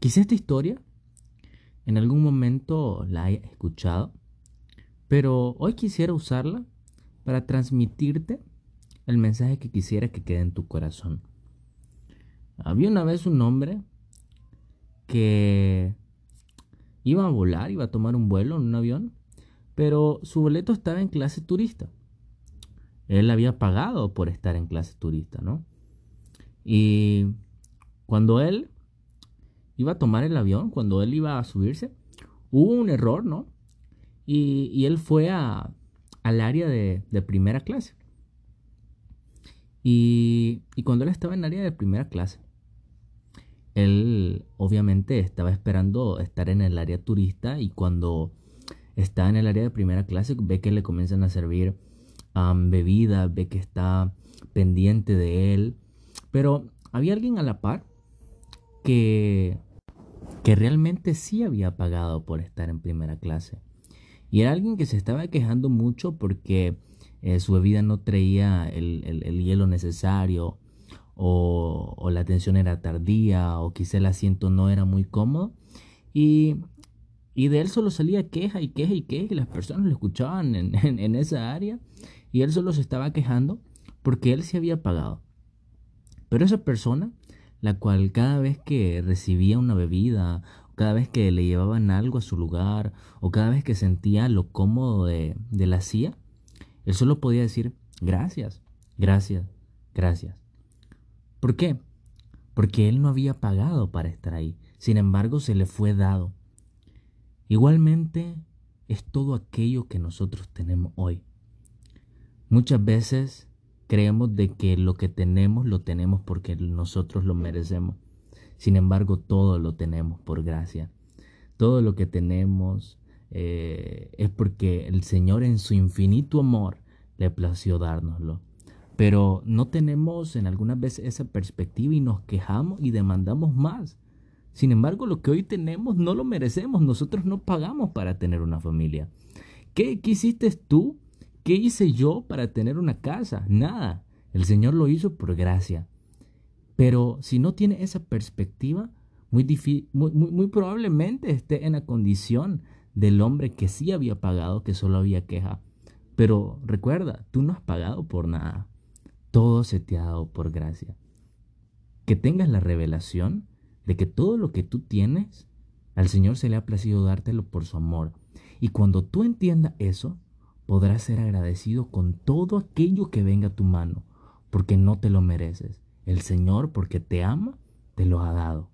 Quizá esta historia en algún momento la haya escuchado, pero hoy quisiera usarla para transmitirte el mensaje que quisiera que quede en tu corazón. Había una vez un hombre que iba a volar, iba a tomar un vuelo en un avión, pero su boleto estaba en clase turista. Él había pagado por estar en clase turista, ¿no? Y cuando él iba a tomar el avión, cuando él iba a subirse, hubo un error, ¿no? Y, él fue a, al área de, primera clase. Y, y, cuando él estaba en el área de primera clase, él obviamente estaba esperando estar en el área turista y cuando está en el área de primera clase ve que le comienzan a servir bebida, ve que está pendiente de él. Pero había alguien a la par que, que realmente sí había pagado por estar en primera clase. Y era alguien que se estaba quejando mucho porque eh, su bebida no traía el, hielo necesario o, la atención era tardía o quizá el asiento no era muy cómodo. Y, y de él solo salía queja y queja y queja y las personas lo escuchaban en, en esa área y él solo se estaba quejando porque él se había pagado. Pero esa persona, la cual cada vez que recibía una bebida, cada vez que le llevaban algo a su lugar, o cada vez que sentía lo cómodo de, de la silla, él solo podía decir gracias, gracias, gracias. ¿Por qué? Porque él no había pagado para estar ahí. Sin embargo, se le fue dado. Igualmente es todo aquello que nosotros tenemos hoy. Muchas veces creemos de que lo que tenemos lo tenemos porque nosotros lo merecemos. Sin embargo, todo lo tenemos por gracia. Todo lo que tenemos eh, es porque el Señor en su infinito amor le plació dárnoslo. Pero no tenemos en algunas veces esa perspectiva y nos quejamos y demandamos más. Sin embargo, lo que hoy tenemos no lo merecemos. Nosotros no pagamos para tener una familia. ¿Qué, qué hiciste tú ¿Qué hice yo para tener una casa? Nada. El Señor lo hizo por gracia. Pero si no tiene esa perspectiva, muy, muy, muy, probablemente esté en la condición del hombre que sí había pagado, que solo había queja. Pero recuerda, tú no has pagado por nada. Todo se te ha dado por gracia. Que tengas la revelación de que todo lo que tú tienes, al Señor se le ha placido dártelo por su amor. Y cuando tú entiendas eso, podrás ser agradecido con todo aquello que venga a tu mano, porque no te lo mereces. El Señor, porque te ama, te lo ha dado.